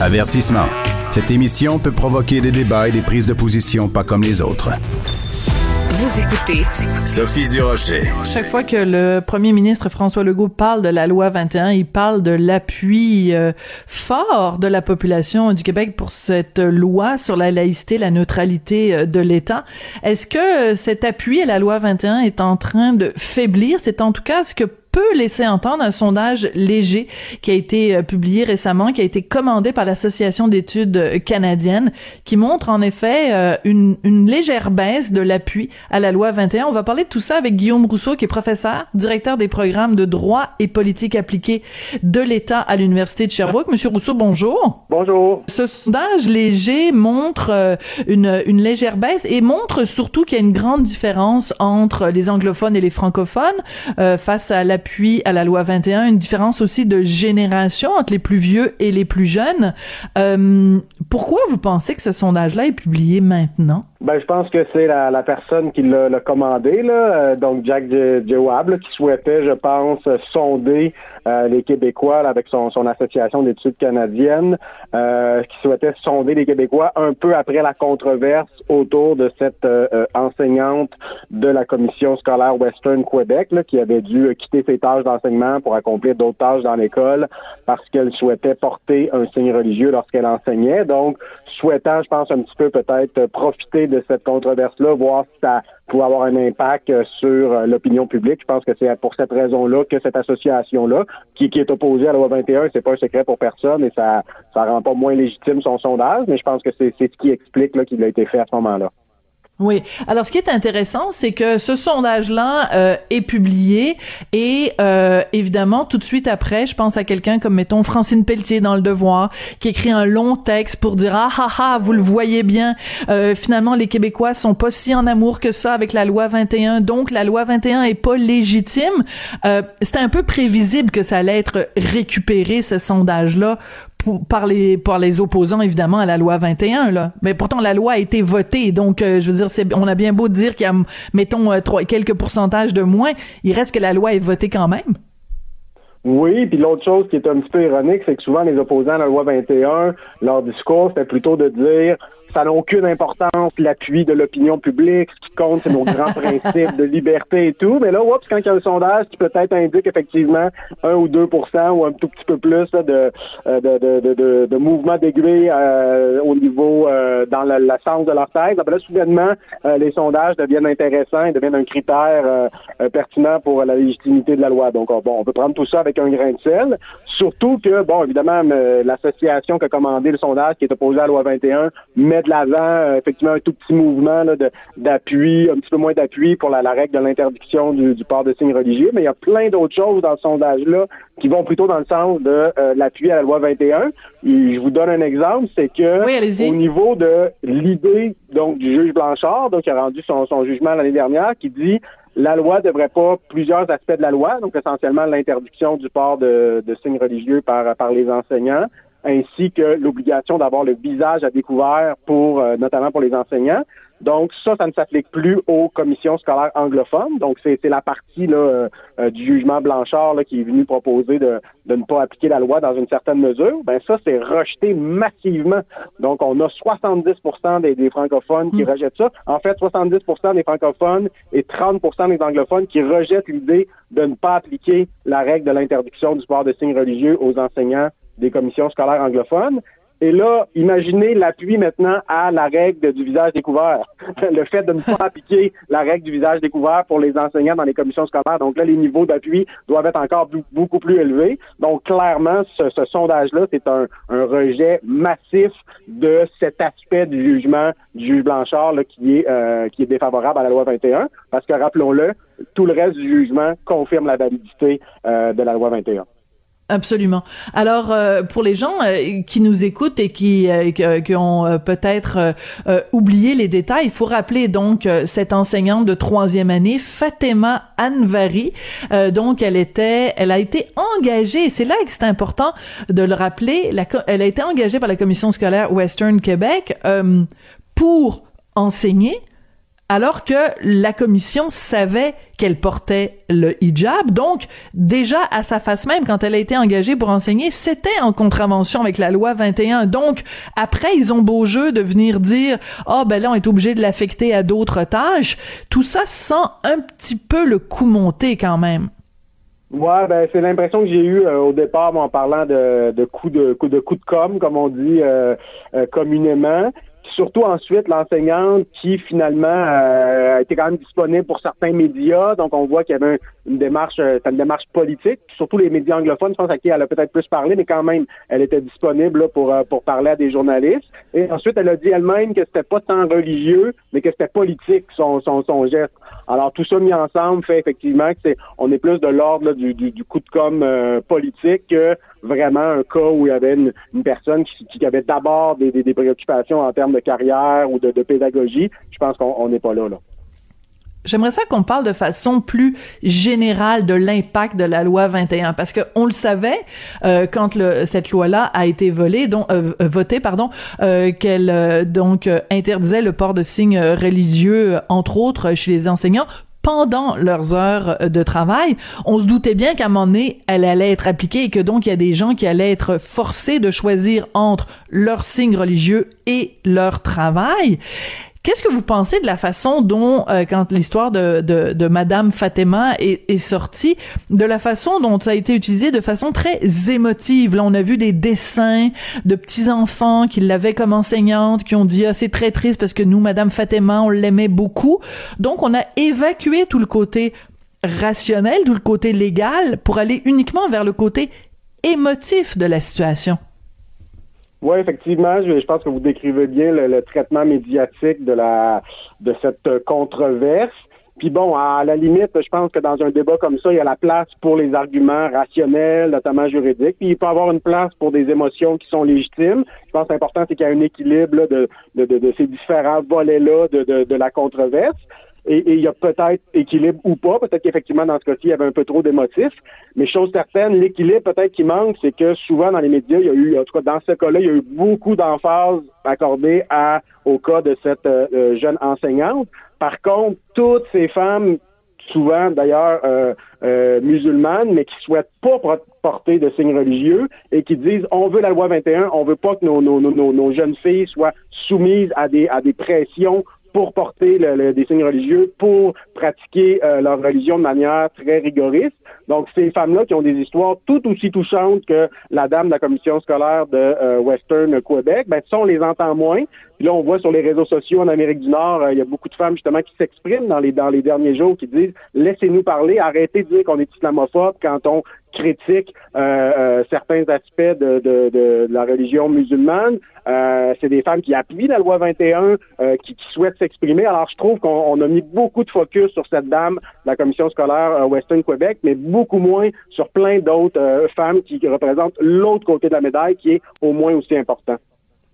Avertissement. Cette émission peut provoquer des débats et des prises de position pas comme les autres. Vous écoutez Sophie Durocher. Chaque fois que le premier ministre François Legault parle de la loi 21, il parle de l'appui euh, fort de la population du Québec pour cette loi sur la laïcité, la neutralité euh, de l'État. Est-ce que euh, cet appui à la loi 21 est en train de faiblir? C'est en tout cas ce que peut laisser entendre un sondage léger qui a été euh, publié récemment, qui a été commandé par l'Association d'études euh, canadiennes, qui montre en effet euh, une, une légère baisse de l'appui à la loi 21. On va parler de tout ça avec Guillaume Rousseau, qui est professeur, directeur des programmes de droit et politique appliquée de l'État à l'Université de Sherbrooke. Monsieur Rousseau, bonjour. Bonjour. Ce sondage léger montre une, une légère baisse et montre surtout qu'il y a une grande différence entre les anglophones et les francophones euh, face à l'appui puis à la loi 21, une différence aussi de génération entre les plus vieux et les plus jeunes. Euh, pourquoi vous pensez que ce sondage-là est publié maintenant? Ben, je pense que c'est la, personne qui l'a commandé, euh, donc Jack Jewab, qui souhaitait, je pense, sonder euh, les Québécois avec son, association d'études canadiennes, euh, qui souhaitait sonder les Québécois un peu après la controverse autour de cette enseignante de la commission scolaire Western Québec, qui avait dû quitter ses tâches d'enseignement pour accomplir d'autres tâches dans l'école parce qu'elle souhaitait porter un signe religieux lorsqu'elle enseignait. Donc, souhaitant, je pense, un petit peu peut-être profiter de cette controverse-là, voir si ça pouvait avoir un impact euh, sur euh, l'opinion publique. Je pense que c'est pour cette raison-là que cette association-là, qui, est opposée à la loi 21, c'est pas un secret pour personne et ça ça rend pas moins légitime son sondage, mais je pense que c'est ce qui explique qu'il a été fait à ce moment-là. Oui. Alors, ce qui est intéressant, c'est que ce sondage-là euh, est publié et euh, évidemment, tout de suite après, je pense à quelqu'un comme, mettons, Francine Pelletier dans Le Devoir, qui écrit un long texte pour dire « Ah, ah, ah, vous le voyez bien, euh, finalement, les Québécois sont pas si en amour que ça avec la loi 21, donc la loi 21 est pas légitime. C'était un peu prévisible que ça allait être récupéré, ce sondage-là, par les par les opposants évidemment à la loi 21 là. Mais pourtant la loi a été votée donc euh, je veux dire c'est on a bien beau dire qu'il y a mettons euh, trois, quelques pourcentages de moins, il reste que la loi est votée quand même. Oui, puis l'autre chose qui est un petit peu ironique, c'est que souvent les opposants à la loi 21, leur discours, c'était plutôt de dire ça n'a aucune importance, l'appui de l'opinion publique. Ce qui compte, c'est nos grands principes de liberté et tout. Mais là, oups, quand il y a un sondage qui peut-être indique effectivement 1 ou 2% ou un tout petit peu plus là, de, euh, de, de, de, de, mouvement d'aiguille euh, au niveau euh, dans la, la, sens de leur thèse, ben là, soudainement, les sondages deviennent intéressants et deviennent un critère pertinent pour la légitimité de la loi. Donc, bon, on peut prendre tout ça avec un grain de sel. Surtout que, bon, évidemment, l'association qui a commandé le sondage, qui est opposée à la loi 21, met de l'avant euh, effectivement un tout petit mouvement d'appui, un petit peu moins d'appui pour la, règle de l'interdiction du, port de signes religieux, mais il y a plein d'autres choses dans ce sondage-là qui vont plutôt dans le sens de euh, l'appui à la loi 21. Et je vous donne un exemple, c'est que au niveau de l'idée donc du juge Blanchard, donc qui a rendu son, jugement l'année dernière, qui dit la loi ne devrait pas plusieurs aspects de la loi, donc essentiellement l'interdiction du port de, de signes religieux par, par les enseignants, ainsi que l'obligation d'avoir le visage à découvert pour euh, notamment pour les enseignants. Donc ça, ça ne s'applique plus aux commissions scolaires anglophones. Donc c'est la partie là, euh, euh, du jugement Blanchard là, qui est venu proposer de, de, ne pas appliquer la loi dans une certaine mesure. Ben ça, c'est rejeté massivement. Donc on a 70 des, des francophones qui hmm. rejettent ça. En fait, 70% des francophones et 30% des anglophones qui rejettent l'idée de ne pas appliquer la règle de l'interdiction du port de signes religieux aux enseignants des commissions scolaires anglophones. Et là, imaginez l'appui maintenant à la règle du visage découvert. Le fait de ne pas appliquer la règle du visage découvert pour les enseignants dans les commissions scolaires. Donc là, les niveaux d'appui doivent être encore beaucoup plus élevés. Donc clairement, ce, sondage-là, c'est un, rejet massif de cet aspect du jugement du juge Blanchard qui est euh, qui est défavorable à la loi 21. Parce que rappelons-le, tout le reste du jugement confirme la validité euh, de la loi 21. Absolument. Alors, euh, pour les gens euh, qui nous écoutent et qui, euh, qui ont peut-être oublié les détails, il faut rappeler donc cette enseignante de troisième année, Fatima Anvari. donc, elle était, elle a été engagée. C'est là que c'est important de le rappeler. Elle a été engagée par la commission scolaire Western Québec pour enseigner alors que la commission savait qu'elle portait le hijab. Donc, déjà à sa face même, quand elle a été engagée pour enseigner, c'était en contravention avec la loi 21. Donc, après, ils ont beau jeu de venir dire, ah oh, ben là, on est obligé de l'affecter à d'autres tâches. Tout ça sent un petit peu le coup monter quand même. Ouais, ben c'est l'impression que j'ai eue euh, au départ en parlant de, de coups de coup de coup de com, comme on dit euh, euh, communément surtout ensuite l'enseignante qui finalement euh, était quand même disponible pour certains médias. Donc on voit qu'il y avait une démarche, euh, une démarche politique. surtout les médias anglophones, je pense à qui elle a peut-être plus parlé, mais quand même, elle était disponible pour euh, pour parler à des journalistes. Et ensuite, elle a dit elle-même que c'était pas tant religieux, mais que c'était politique son, son son geste. Alors tout ça mis ensemble fait effectivement que c'est on est plus de l'ordre du, du, du, coup de com euh, politique que vraiment un cas où il y avait une, personne qui, qui avait d'abord des, des, préoccupations en termes de carrière ou de, de pédagogie. Je pense qu'on n'est pas là là. J'aimerais ça qu'on parle de façon plus générale de l'impact de la loi 21 parce que on le savait euh, quand le, cette loi-là a été volée, euh, euh, votée pardon, euh, qu'elle euh, donc interdisait le port de signes religieux entre autres chez les enseignants pendant leurs heures de travail. On se doutait bien qu'à un moment donné, elle allait être appliquée et que donc il y a des gens qui allaient être forcés de choisir entre leurs signes religieux et leur travail. Qu'est-ce que vous pensez de la façon dont, euh, quand l'histoire de, de, de, Madame Fatima est, est, sortie, de la façon dont ça a été utilisé de façon très émotive? Là, on a vu des dessins de petits-enfants qui l'avaient comme enseignante, qui ont dit, ah, c'est très triste parce que nous, Madame Fatima, on l'aimait beaucoup. Donc, on a évacué tout le côté rationnel, tout le côté légal pour aller uniquement vers le côté émotif de la situation. Oui, effectivement, je, pense que vous décrivez bien le, traitement médiatique de cette controverse. Puis bon, à la limite, je pense que dans un débat comme ça, il y a la place pour les arguments rationnels, notamment juridiques. Puis il peut y avoir une place pour des émotions qui sont légitimes. Je pense que l'important, c'est qu'il y a un équilibre de, ces différents volets-là de la controverse et il y a peut-être équilibre ou pas. Peut-être qu'effectivement, dans ce cas-ci, il y avait un peu trop d'émotifs. Mais chose certaine, l'équilibre peut-être qui manque, c'est que souvent dans les médias, il y a eu, en tout cas dans ce cas-là, il y a eu beaucoup d'emphase accordée au cas de cette euh, euh, jeune enseignante. Par contre, toutes ces femmes, souvent d'ailleurs euh, musulmanes, mais qui souhaitent pas porter de signes religieux et qui disent on veut la loi 21, on veut pas que nos, jeunes filles soient soumises à des pressions pour porter le, des signes religieux, pour pratiquer euh, leur religion de manière très rigoriste. Donc, ces femmes-là qui ont des histoires tout aussi touchantes que la dame de la commission scolaire de euh, Western Québec, ben, ça, on les entend moins. Puis là, on voit sur les réseaux sociaux en Amérique du Nord, euh, il y a beaucoup de femmes justement qui s'expriment dans les dans les derniers jours, qui disent laissez-nous parler, arrêtez de dire qu'on est islamophobe quand on critique certains aspects de, de, de, la religion musulmane. Euh, c'est des femmes qui appuient la loi 21, euh, qui, qui, souhaitent s'exprimer. Alors, je trouve qu'on a mis beaucoup de focus sur cette dame la commission scolaire euh, Western Québec, mais beaucoup moins sur plein d'autres femmes qui représentent l'autre côté de la médaille, qui est au moins aussi important.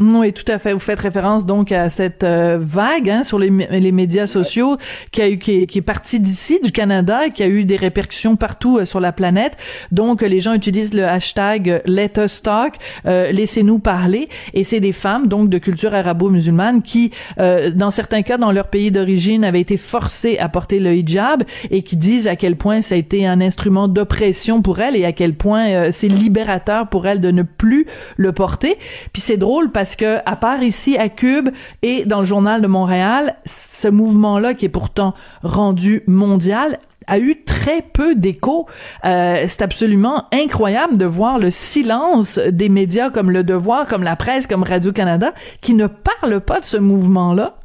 Oui, tout à fait. Vous faites référence donc à cette euh, vague hein, sur les, les, médias sociaux qui a eu qui est, qui est partie d'ici du Canada et qui a eu des répercussions partout euh, sur la planète. Donc les gens utilisent le hashtag Let Us Talk, euh, laissez-nous parler. Et c'est des femmes donc de culture arabo-musulmane qui, dans certains cas, dans leur pays d'origine, avaient été forcées à porter le hijab et qui disent à quel point ça a été un instrument d'oppression pour elles et à quel point c'est libérateur pour elles de ne plus le porter. Puis c'est drôle parce parce que à part ici à Cube et dans le journal de Montréal, ce mouvement-là qui est pourtant rendu mondial a eu très peu d'écho. Euh, c'est absolument incroyable de voir le silence des médias comme Le Devoir, comme la presse, comme Radio-Canada, qui ne parlent pas de ce mouvement-là.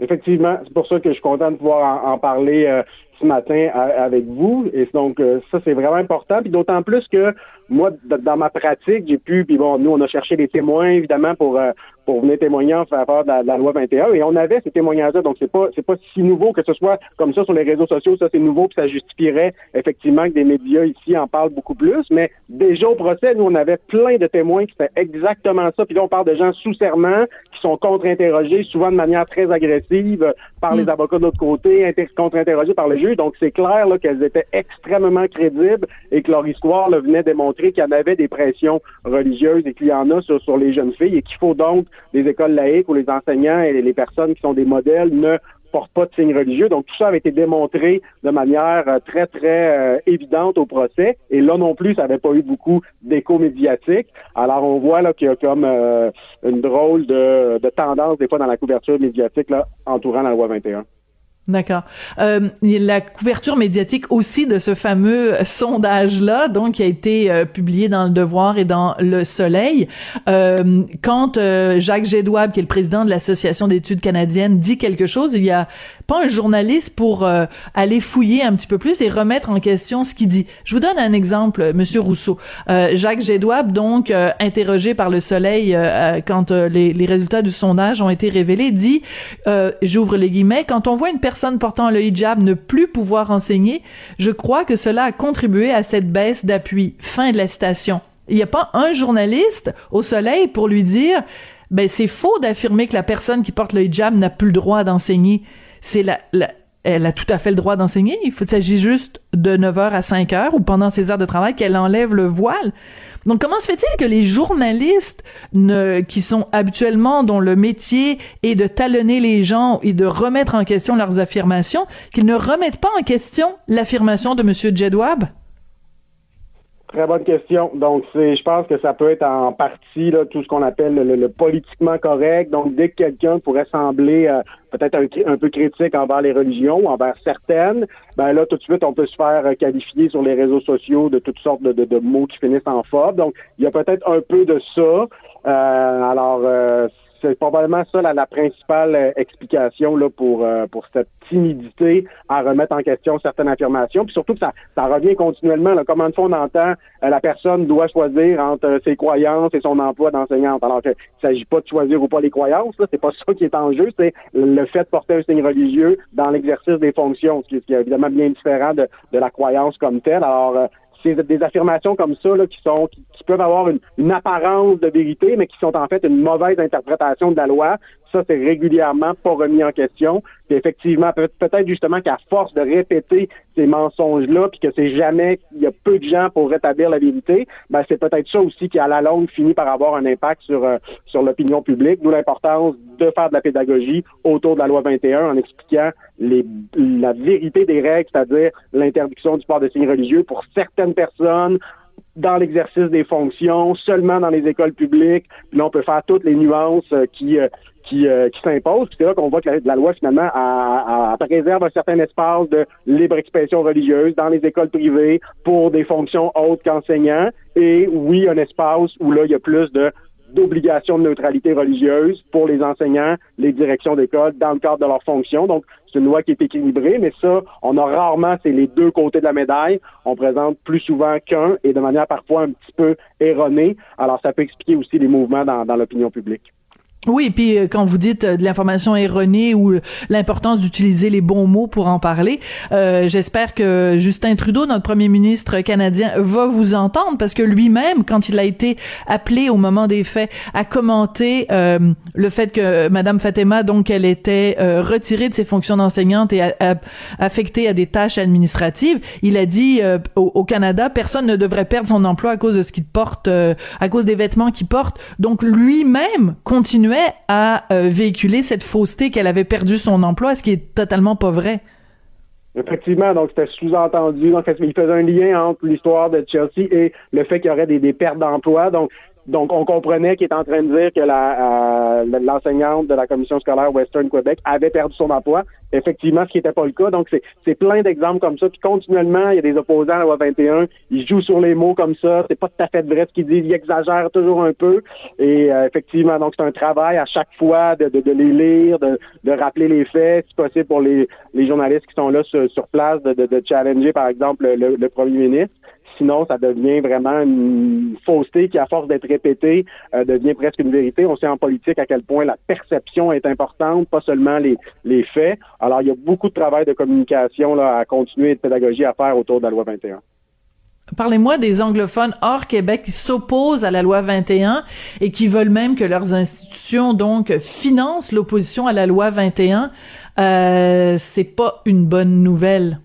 Effectivement, c'est pour ça que je suis content de pouvoir en, parler euh, ce matin avec vous. Et donc, euh, ça, c'est vraiment important. Puis d'autant plus que moi, dans ma pratique, j'ai pu, puis bon, nous, on a cherché des témoins, évidemment, pour, euh, pour venir témoigner en faveur de la, loi 21, et on avait ces témoignages-là, donc c'est pas, c'est pas si nouveau que ce soit comme ça sur les réseaux sociaux, ça c'est nouveau, puis ça justifierait effectivement que des médias ici en parlent beaucoup plus, mais déjà au procès, nous, on avait plein de témoins qui faisaient exactement ça, puis là, on parle de gens sous serment, qui sont contre-interrogés, souvent de manière très agressive, par les mm. avocats de l'autre côté, contre-interrogés par le juge, donc c'est clair là, qu'elles étaient extrêmement crédibles et que leur histoire là, venait démontrer qu'il y en avait des pressions religieuses et qu'il y en a sur, les jeunes filles et qu'il faut donc des écoles laïques où les enseignants et les personnes qui sont des modèles ne portent pas de signes religieux. Donc tout ça avait été démontré de manière euh, très très euh, évidente au procès. Et là non plus, ça n'avait pas eu beaucoup d'écho médiatique. Alors on voit là qu'il y a comme euh, une drôle de, de, tendance des fois dans la couverture médiatique là entourant la loi 21. D'accord. Euh, la couverture médiatique aussi de ce fameux sondage-là, donc qui a été euh, publié dans Le Devoir et dans Le Soleil, euh, quand euh, Jacques Gédouab, qui est le président de l'Association d'études canadiennes, dit quelque chose, il y a pas un journaliste pour euh, aller fouiller un petit peu plus et remettre en question ce qu'il dit. Je vous donne un exemple, Monsieur Rousseau. Jacques Gédouab, donc interrogé par Le Soleil quand les, résultats du sondage ont été révélés, dit, j'ouvre les guillemets, quand on voit une personne portant le hijab ne plus pouvoir enseigner, je crois que cela a contribué à cette baisse d'appui. Fin de la citation. Il n'y a pas un journaliste au soleil pour lui dire, ben c'est faux d'affirmer que la personne qui porte le hijab n'a plus le droit d'enseigner. C'est la, elle a tout à fait le droit d'enseigner. Il s'agit juste de 9h à 5h ou pendant ses heures de travail qu'elle enlève le voile. Donc, comment se fait-il que les journalistes ne, qui sont habituellement dont le métier est de talonner les gens et de remettre en question leurs affirmations, qu'ils ne remettent pas en question l'affirmation de M. Jedwab? Très bonne question. Donc, c'est, je pense que ça peut être en partie là, tout ce qu'on appelle le, politiquement correct. Donc, dès que quelqu'un pourrait sembler euh, peut-être un, peu critique envers les religions, envers certaines, ben là, tout de suite, on peut se faire qualifier sur les réseaux sociaux de toutes sortes de, de, mots qui finissent en phobe. Donc, il y a peut-être un peu de ça. Euh, alors, euh, c'est probablement ça la, principale euh, explication là, pour, euh, pour cette timidité à remettre en question certaines affirmations. Puis surtout que ça, ça revient continuellement. Là. Comment de fois on entend euh, la personne doit choisir entre ses croyances et son emploi d'enseignante. Alors qu'il ne s'agit pas de choisir ou pas les croyances, là, c'est pas ça qui est en jeu, c'est le fait de porter un signe religieux dans l'exercice des fonctions, ce qui, est évidemment bien différent de, de la croyance comme telle. Alors, c'est des affirmations comme ça là, qui sont qui, peuvent avoir une, une, apparence de vérité, mais qui sont en fait une mauvaise interprétation de la loi. Ça, c'est régulièrement pas remis en question. Puis effectivement, peut-être justement qu'à force de répéter ces mensonges-là, puis que c'est jamais, il y a peu de gens pour rétablir la vérité, ben c'est peut-être ça aussi qui à la longue finit par avoir un impact sur euh, sur l'opinion publique. D'où l'importance de faire de la pédagogie autour de la loi 21 en expliquant les, la vérité des règles, c'est-à-dire l'interdiction du port de signes religieux pour certaines personnes dans l'exercice des fonctions, seulement dans les écoles publiques. Là, on peut faire toutes les nuances euh, qui, euh, qui, s'imposent. C'est là qu'on voit que la, loi, finalement, a, préserve un certain espace de libre expression religieuse dans les écoles privées pour des fonctions autres qu'enseignants. Et oui, un espace où là, il y a plus de d'obligation de neutralité religieuse pour les enseignants, les directions d'école dans le cadre de leurs fonctions. Donc, c'est une loi qui est équilibrée, mais ça, on a rarement, c'est les deux côtés de la médaille. On présente plus souvent qu'un et de manière parfois un petit peu erronée. Alors, ça peut expliquer aussi les mouvements dans l'opinion publique. Oui, puis euh, quand vous dites euh, de l'information erronée ou l'importance d'utiliser les bons mots pour en parler, euh, j'espère que Justin Trudeau, notre premier ministre canadien, va vous entendre parce que lui-même, quand il a été appelé au moment des faits à commenter le fait que Madame Fatima, donc, elle était retirée de ses fonctions d'enseignante et affectée à des tâches administratives, il a dit au, au, Canada, personne ne devrait perdre son emploi à cause de ce qu'il porte, à cause des vêtements qu'il porte. Donc lui-même continue à euh, véhiculer cette fausseté qu'elle avait perdu son emploi, ce qui est totalement pas vrai. Effectivement, donc c'était sous-entendu. Donc, il faisait un lien entre l'histoire de Chelsea et le fait qu'il y aurait des, des pertes d'emploi? Donc, donc, on comprenait qu'il est en train de dire que euh, l'enseignante de la commission scolaire Western Québec avait perdu son emploi. Effectivement, ce qui n'était pas le cas. Donc, c'est plein d'exemples comme ça. Puis continuellement, il y a des opposants à la loi 21. Ils jouent sur les mots comme ça. C'est pas tout à fait vrai ce qu'ils disent. Ils exagèrent toujours un peu. Et euh, effectivement, donc c'est un travail à chaque fois de, de, les lire, de, de, rappeler les faits, si possible pour les, les journalistes qui sont là sur, sur place, de, de, challenger, par exemple, le, le premier ministre. Sinon, ça devient vraiment une fausseté qui, à force d'être répétée, euh, devient presque une vérité. On sait en politique à quel point la perception est importante, pas seulement les, faits. Alors, il y a beaucoup de travail de communication à continuer et de pédagogie à faire autour de la loi 21. Parlez-moi des anglophones hors Québec qui s'opposent à la loi 21 et qui veulent même que leurs institutions donc financent l'opposition à la loi 21. Euh, c'est pas une bonne nouvelle.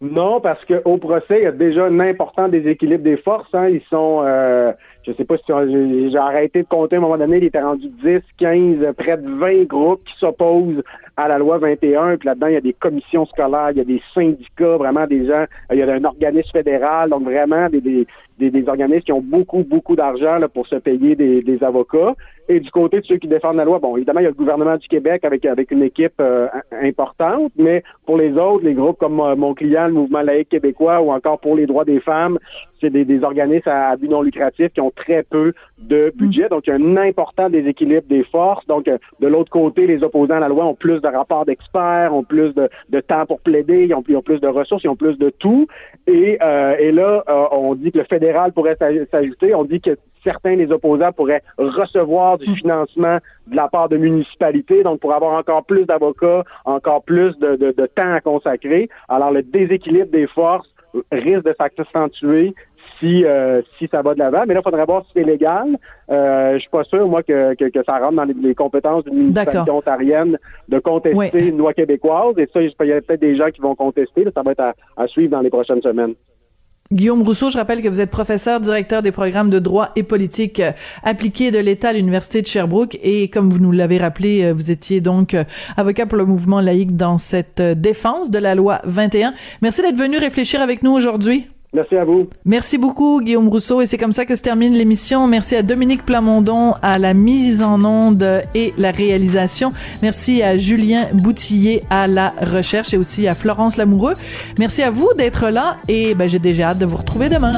Non, parce qu'au procès, il y a déjà un important déséquilibre des forces. Hein. Ils sont, euh, je sais pas si j'ai arrêté de compter à un moment donné, il était rendu 10, 15, près de 20 groupes qui s'opposent à la loi 21. Puis là-dedans, il y a des commissions scolaires, il y a des syndicats, vraiment des gens, il y a un organisme fédéral, donc vraiment des, des, des, organismes qui ont beaucoup, beaucoup d'argent pour se payer des, des, avocats. Et du côté de ceux qui défendent la loi, bon, évidemment, il y a le gouvernement du Québec avec, avec une équipe euh, importante, mais pour les autres, les groupes comme euh, mon client, le Mouvement laïque québécois, ou encore pour les droits des femmes, c'est des, des, organismes à, but non lucratif qui ont très peu de budget. Donc, il y a un important déséquilibre des forces. Donc, euh, de l'autre côté, les opposants à la loi ont plus de rapports d'experts, ont plus de, de, temps pour plaider, ils ont, plus de ressources, ils ont plus de tout. Et, et là, on dit que le fédéral pourrait s'ajouter. On dit que certains des opposants pourraient recevoir du financement de la part de municipalités, donc pour avoir encore plus d'avocats, encore plus de, temps à consacrer. Alors le déséquilibre des forces risque de s'accentuer si euh, si ça va de l'avant. Mais là, il faudrait voir si c'est légal. Euh, je suis pas sûr, moi, que, que, ça rentre dans les, compétences d'une municipalité ontarienne de contester une loi québécoise. Et ça, il y a peut-être des gens qui vont contester. ça va être à suivre dans les prochaines semaines. Guillaume Rousseau, je rappelle que vous êtes professeur, directeur des programmes de droit et politique euh, appliqués de l'État à l'Université de Sherbrooke et comme vous nous l'avez rappelé, euh, vous étiez donc euh, avocat pour le mouvement laïque dans cette défense de la loi 21. Merci d'être venu réfléchir avec nous aujourd'hui. Merci à vous. Merci beaucoup, Guillaume Rousseau. Et c'est comme ça que se termine l'émission. Merci à Dominique Plamondon à la mise en onde et la réalisation. Merci à Julien Boutillier à la recherche et aussi à Florence Lamoureux. Merci à vous d'être là et ben, j'ai déjà hâte de vous retrouver demain.